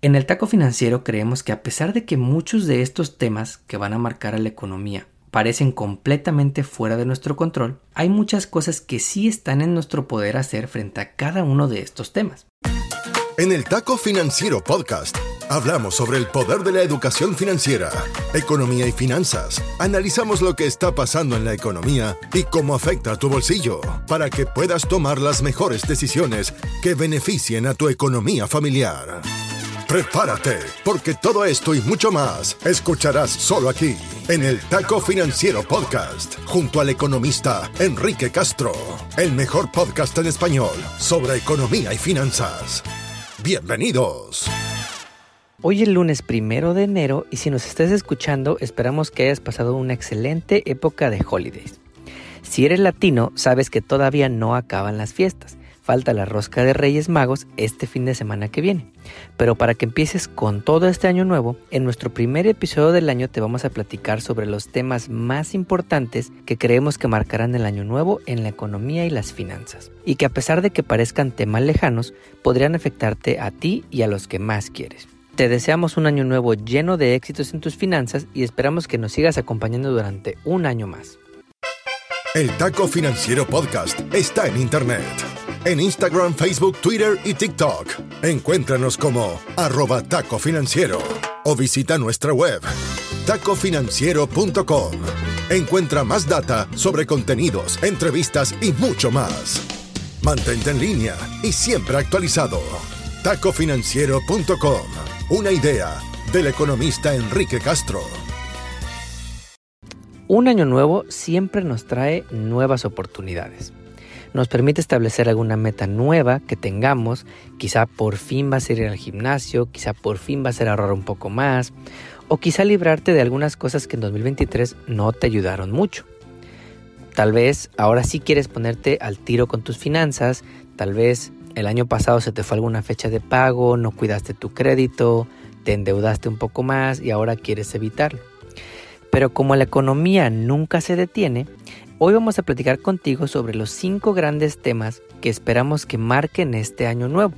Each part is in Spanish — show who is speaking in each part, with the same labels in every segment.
Speaker 1: En el taco financiero creemos que a pesar de que muchos de estos temas que van a marcar a la economía parecen completamente fuera de nuestro control, hay muchas cosas que sí están en nuestro poder hacer frente a cada uno de estos temas.
Speaker 2: En el Taco Financiero Podcast hablamos sobre el poder de la educación financiera, economía y finanzas. Analizamos lo que está pasando en la economía y cómo afecta a tu bolsillo para que puedas tomar las mejores decisiones que beneficien a tu economía familiar. Prepárate, porque todo esto y mucho más escucharás solo aquí, en el Taco Financiero Podcast, junto al economista Enrique Castro, el mejor podcast en español sobre economía y finanzas. Bienvenidos.
Speaker 1: Hoy es lunes primero de enero y si nos estás escuchando esperamos que hayas pasado una excelente época de holidays. Si eres latino sabes que todavía no acaban las fiestas falta la rosca de Reyes Magos este fin de semana que viene. Pero para que empieces con todo este año nuevo, en nuestro primer episodio del año te vamos a platicar sobre los temas más importantes que creemos que marcarán el año nuevo en la economía y las finanzas. Y que a pesar de que parezcan temas lejanos, podrían afectarte a ti y a los que más quieres. Te deseamos un año nuevo lleno de éxitos en tus finanzas y esperamos que nos sigas acompañando durante un año más.
Speaker 2: El Taco Financiero Podcast está en Internet en Instagram, Facebook, Twitter y TikTok. Encuéntranos como arroba taco financiero o visita nuestra web tacofinanciero.com. Encuentra más data sobre contenidos, entrevistas y mucho más. Mantente en línea y siempre actualizado. tacofinanciero.com. Una idea del economista Enrique Castro.
Speaker 1: Un año nuevo siempre nos trae nuevas oportunidades nos permite establecer alguna meta nueva que tengamos. Quizá por fin va a ir al gimnasio, quizá por fin va a ser ahorrar un poco más, o quizá librarte de algunas cosas que en 2023 no te ayudaron mucho. Tal vez ahora sí quieres ponerte al tiro con tus finanzas, tal vez el año pasado se te fue alguna fecha de pago, no cuidaste tu crédito, te endeudaste un poco más y ahora quieres evitarlo. Pero como la economía nunca se detiene, Hoy vamos a platicar contigo sobre los cinco grandes temas que esperamos que marquen este año nuevo.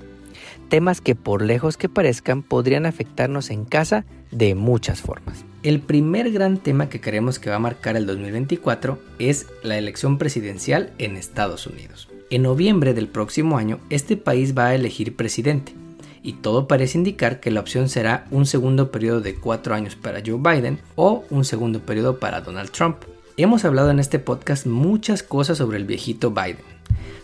Speaker 1: Temas que por lejos que parezcan podrían afectarnos en casa de muchas formas. El primer gran tema que queremos que va a marcar el 2024 es la elección presidencial en Estados Unidos. En noviembre del próximo año, este país va a elegir presidente y todo parece indicar que la opción será un segundo periodo de cuatro años para Joe Biden o un segundo periodo para Donald Trump. Hemos hablado en este podcast muchas cosas sobre el viejito Biden,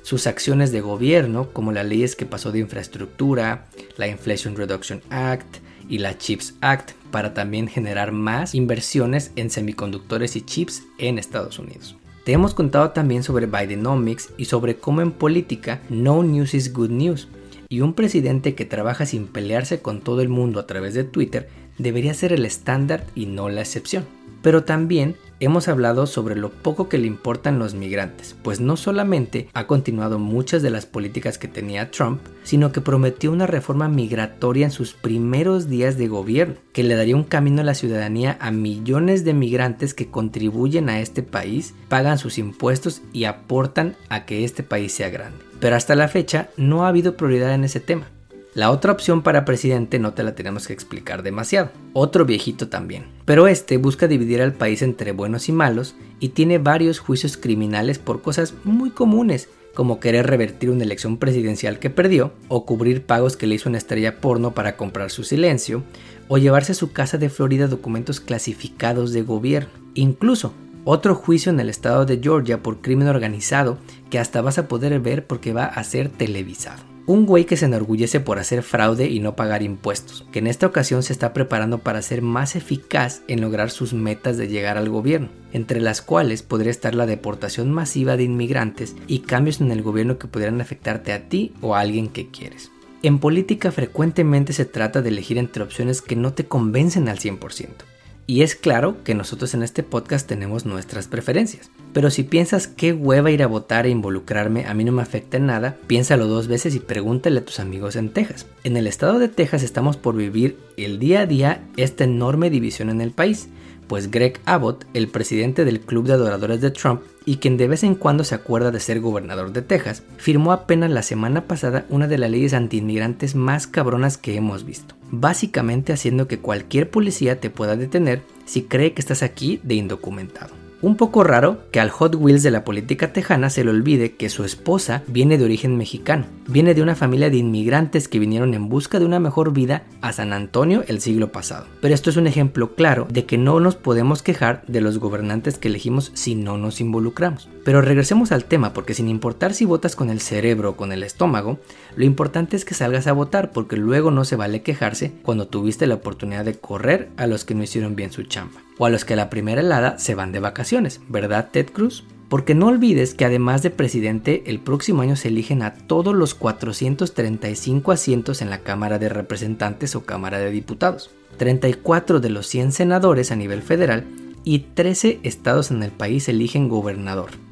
Speaker 1: sus acciones de gobierno, como las leyes que pasó de infraestructura, la Inflation Reduction Act y la Chips Act, para también generar más inversiones en semiconductores y chips en Estados Unidos. Te hemos contado también sobre Bidenomics y sobre cómo en política no news is good news, y un presidente que trabaja sin pelearse con todo el mundo a través de Twitter debería ser el estándar y no la excepción. Pero también hemos hablado sobre lo poco que le importan los migrantes, pues no solamente ha continuado muchas de las políticas que tenía Trump, sino que prometió una reforma migratoria en sus primeros días de gobierno, que le daría un camino a la ciudadanía a millones de migrantes que contribuyen a este país, pagan sus impuestos y aportan a que este país sea grande. Pero hasta la fecha no ha habido prioridad en ese tema. La otra opción para presidente no te la tenemos que explicar demasiado. Otro viejito también. Pero este busca dividir al país entre buenos y malos y tiene varios juicios criminales por cosas muy comunes como querer revertir una elección presidencial que perdió, o cubrir pagos que le hizo una estrella porno para comprar su silencio, o llevarse a su casa de Florida documentos clasificados de gobierno. Incluso otro juicio en el estado de Georgia por crimen organizado que hasta vas a poder ver porque va a ser televisado. Un güey que se enorgullece por hacer fraude y no pagar impuestos, que en esta ocasión se está preparando para ser más eficaz en lograr sus metas de llegar al gobierno, entre las cuales podría estar la deportación masiva de inmigrantes y cambios en el gobierno que podrían afectarte a ti o a alguien que quieres. En política frecuentemente se trata de elegir entre opciones que no te convencen al 100%. Y es claro que nosotros en este podcast tenemos nuestras preferencias. Pero si piensas qué hueva ir a votar e involucrarme, a mí no me afecta en nada, piénsalo dos veces y pregúntale a tus amigos en Texas. En el estado de Texas estamos por vivir el día a día esta enorme división en el país, pues Greg Abbott, el presidente del Club de Adoradores de Trump y quien de vez en cuando se acuerda de ser gobernador de Texas, firmó apenas la semana pasada una de las leyes antiinmigrantes más cabronas que hemos visto, básicamente haciendo que cualquier policía te pueda detener si cree que estás aquí de indocumentado. Un poco raro que al Hot Wheels de la política tejana se le olvide que su esposa viene de origen mexicano, viene de una familia de inmigrantes que vinieron en busca de una mejor vida a San Antonio el siglo pasado. Pero esto es un ejemplo claro de que no nos podemos quejar de los gobernantes que elegimos si no nos involucramos. Pero regresemos al tema porque sin importar si votas con el cerebro o con el estómago, lo importante es que salgas a votar porque luego no se vale quejarse cuando tuviste la oportunidad de correr a los que no hicieron bien su chamba o a los que a la primera helada se van de vacaciones, ¿verdad Ted Cruz? Porque no olvides que además de presidente, el próximo año se eligen a todos los 435 asientos en la Cámara de Representantes o Cámara de Diputados, 34 de los 100 senadores a nivel federal y 13 estados en el país eligen gobernador.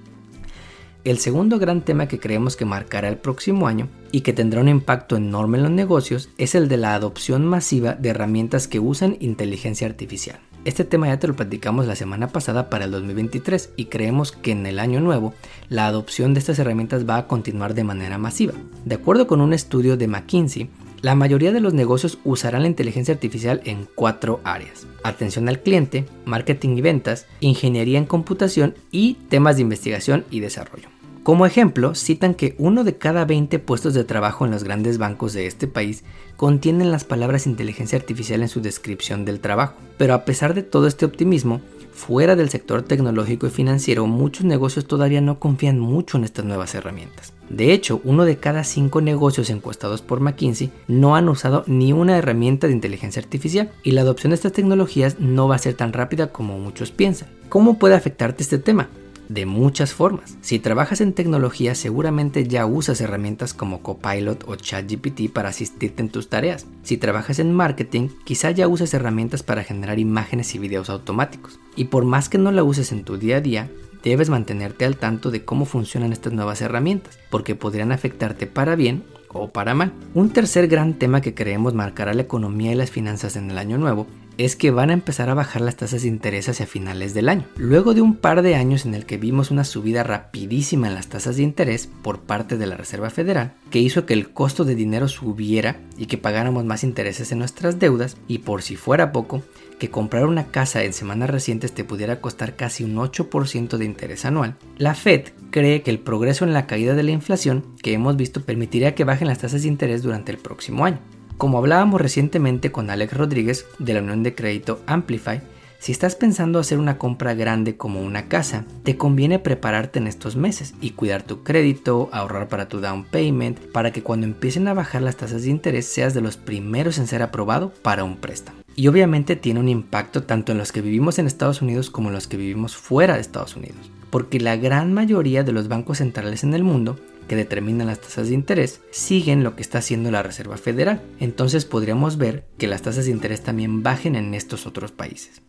Speaker 1: El segundo gran tema que creemos que marcará el próximo año y que tendrá un impacto enorme en los negocios es el de la adopción masiva de herramientas que usan inteligencia artificial. Este tema ya te lo platicamos la semana pasada para el 2023 y creemos que en el año nuevo la adopción de estas herramientas va a continuar de manera masiva. De acuerdo con un estudio de McKinsey, la mayoría de los negocios usarán la inteligencia artificial en cuatro áreas. Atención al cliente, marketing y ventas, ingeniería en computación y temas de investigación y desarrollo. Como ejemplo, citan que uno de cada 20 puestos de trabajo en los grandes bancos de este país contienen las palabras inteligencia artificial en su descripción del trabajo. Pero a pesar de todo este optimismo, fuera del sector tecnológico y financiero, muchos negocios todavía no confían mucho en estas nuevas herramientas. De hecho, uno de cada cinco negocios encuestados por McKinsey no han usado ni una herramienta de inteligencia artificial y la adopción de estas tecnologías no va a ser tan rápida como muchos piensan. ¿Cómo puede afectarte este tema? De muchas formas. Si trabajas en tecnología, seguramente ya usas herramientas como Copilot o ChatGPT para asistirte en tus tareas. Si trabajas en marketing, quizá ya usas herramientas para generar imágenes y videos automáticos. Y por más que no la uses en tu día a día, debes mantenerte al tanto de cómo funcionan estas nuevas herramientas, porque podrían afectarte para bien o para mal. Un tercer gran tema que creemos marcará la economía y las finanzas en el año nuevo es que van a empezar a bajar las tasas de interés hacia finales del año. Luego de un par de años en el que vimos una subida rapidísima en las tasas de interés por parte de la Reserva Federal, que hizo que el costo de dinero subiera y que pagáramos más intereses en nuestras deudas, y por si fuera poco, que comprar una casa en semanas recientes te pudiera costar casi un 8% de interés anual, la Fed cree que el progreso en la caída de la inflación que hemos visto permitiría que bajen las tasas de interés durante el próximo año. Como hablábamos recientemente con Alex Rodríguez de la Unión de Crédito Amplify, si estás pensando hacer una compra grande como una casa, te conviene prepararte en estos meses y cuidar tu crédito, ahorrar para tu down payment, para que cuando empiecen a bajar las tasas de interés seas de los primeros en ser aprobado para un préstamo. Y obviamente tiene un impacto tanto en los que vivimos en Estados Unidos como en los que vivimos fuera de Estados Unidos, porque la gran mayoría de los bancos centrales en el mundo que determinan las tasas de interés siguen lo que está haciendo la Reserva Federal. Entonces podríamos ver que las tasas de interés también bajen en estos otros países.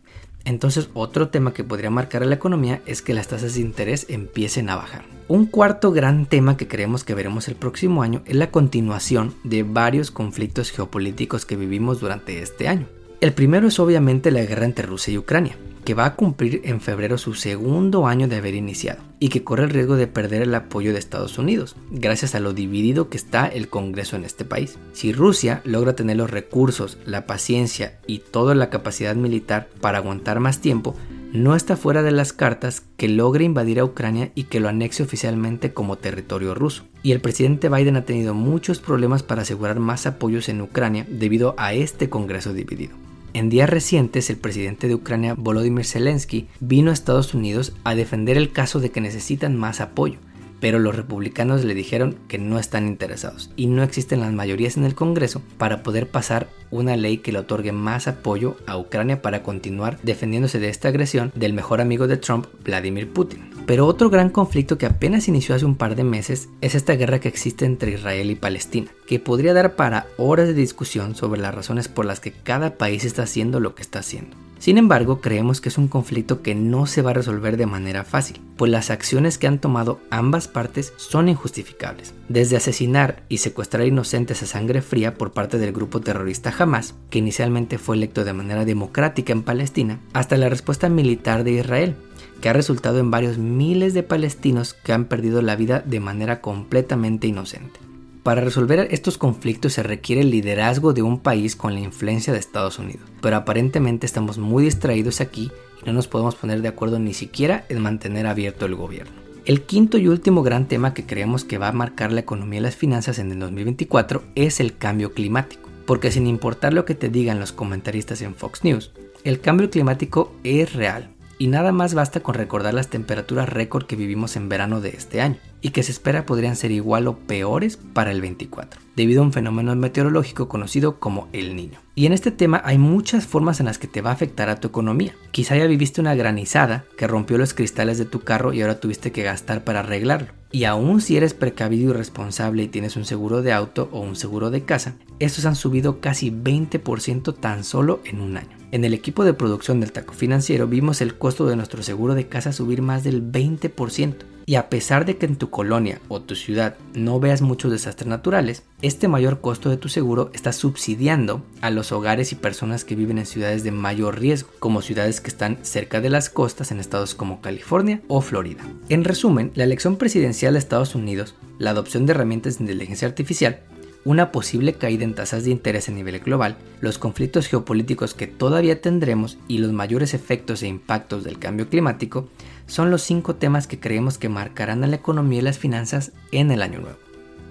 Speaker 1: Entonces otro tema que podría marcar a la economía es que las tasas de interés empiecen a bajar. Un cuarto gran tema que creemos que veremos el próximo año es la continuación de varios conflictos geopolíticos que vivimos durante este año. El primero es obviamente la guerra entre Rusia y Ucrania, que va a cumplir en febrero su segundo año de haber iniciado y que corre el riesgo de perder el apoyo de Estados Unidos, gracias a lo dividido que está el Congreso en este país. Si Rusia logra tener los recursos, la paciencia y toda la capacidad militar para aguantar más tiempo, no está fuera de las cartas que logre invadir a Ucrania y que lo anexe oficialmente como territorio ruso. Y el presidente Biden ha tenido muchos problemas para asegurar más apoyos en Ucrania debido a este Congreso dividido. En días recientes, el presidente de Ucrania, Volodymyr Zelensky, vino a Estados Unidos a defender el caso de que necesitan más apoyo, pero los republicanos le dijeron que no están interesados y no existen las mayorías en el Congreso para poder pasar una ley que le otorgue más apoyo a Ucrania para continuar defendiéndose de esta agresión del mejor amigo de Trump, Vladimir Putin. Pero otro gran conflicto que apenas inició hace un par de meses es esta guerra que existe entre Israel y Palestina, que podría dar para horas de discusión sobre las razones por las que cada país está haciendo lo que está haciendo. Sin embargo, creemos que es un conflicto que no se va a resolver de manera fácil, pues las acciones que han tomado ambas partes son injustificables. Desde asesinar y secuestrar inocentes a sangre fría por parte del grupo terrorista Hamas, que inicialmente fue electo de manera democrática en Palestina, hasta la respuesta militar de Israel, que ha resultado en varios miles de palestinos que han perdido la vida de manera completamente inocente. Para resolver estos conflictos se requiere el liderazgo de un país con la influencia de Estados Unidos, pero aparentemente estamos muy distraídos aquí y no nos podemos poner de acuerdo ni siquiera en mantener abierto el gobierno. El quinto y último gran tema que creemos que va a marcar la economía y las finanzas en el 2024 es el cambio climático, porque sin importar lo que te digan los comentaristas en Fox News, el cambio climático es real. Y nada más basta con recordar las temperaturas récord que vivimos en verano de este año y que se espera podrían ser igual o peores para el 24, debido a un fenómeno meteorológico conocido como el niño. Y en este tema hay muchas formas en las que te va a afectar a tu economía. Quizá ya viviste una granizada que rompió los cristales de tu carro y ahora tuviste que gastar para arreglarlo. Y aún si eres precavido y responsable y tienes un seguro de auto o un seguro de casa, estos han subido casi 20% tan solo en un año. En el equipo de producción del taco financiero vimos el costo de nuestro seguro de casa subir más del 20%. Y a pesar de que en tu colonia o tu ciudad no veas muchos desastres naturales, este mayor costo de tu seguro está subsidiando a los hogares y personas que viven en ciudades de mayor riesgo, como ciudades que están cerca de las costas en estados como California o Florida. En resumen, la elección presidencial de Estados Unidos, la adopción de herramientas de inteligencia artificial, una posible caída en tasas de interés a nivel global, los conflictos geopolíticos que todavía tendremos y los mayores efectos e impactos del cambio climático son los cinco temas que creemos que marcarán a la economía y las finanzas en el año nuevo.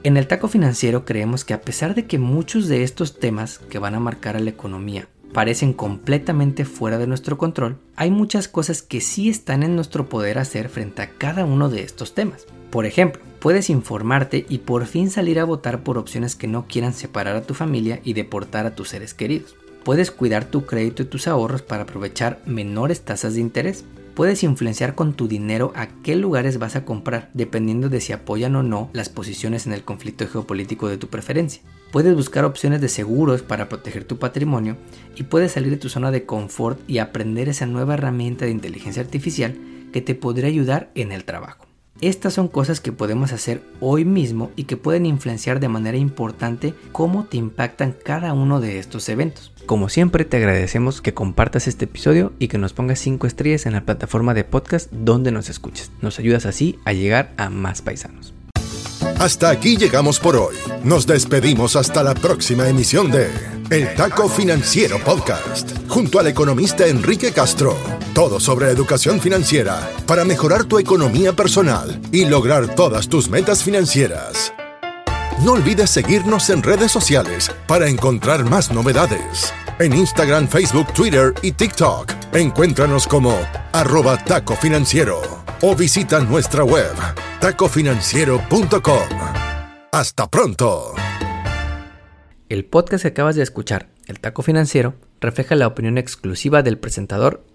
Speaker 1: En el taco financiero creemos que a pesar de que muchos de estos temas que van a marcar a la economía parecen completamente fuera de nuestro control, hay muchas cosas que sí están en nuestro poder hacer frente a cada uno de estos temas. Por ejemplo, puedes informarte y por fin salir a votar por opciones que no quieran separar a tu familia y deportar a tus seres queridos. Puedes cuidar tu crédito y tus ahorros para aprovechar menores tasas de interés. Puedes influenciar con tu dinero a qué lugares vas a comprar, dependiendo de si apoyan o no las posiciones en el conflicto geopolítico de tu preferencia. Puedes buscar opciones de seguros para proteger tu patrimonio y puedes salir de tu zona de confort y aprender esa nueva herramienta de inteligencia artificial que te podría ayudar en el trabajo. Estas son cosas que podemos hacer hoy mismo y que pueden influenciar de manera importante cómo te impactan cada uno de estos eventos. Como siempre te agradecemos que compartas este episodio y que nos pongas 5 estrellas en la plataforma de podcast donde nos escuches. Nos ayudas así a llegar a más paisanos.
Speaker 2: Hasta aquí llegamos por hoy. Nos despedimos hasta la próxima emisión de El Taco Financiero Podcast, junto al economista Enrique Castro. Todo sobre educación financiera para mejorar tu economía personal y lograr todas tus metas financieras. No olvides seguirnos en redes sociales para encontrar más novedades. En Instagram, Facebook, Twitter y TikTok, encuéntranos como arroba taco financiero o visita nuestra web tacofinanciero.com. Hasta pronto.
Speaker 1: El podcast que acabas de escuchar, El Taco Financiero, refleja la opinión exclusiva del presentador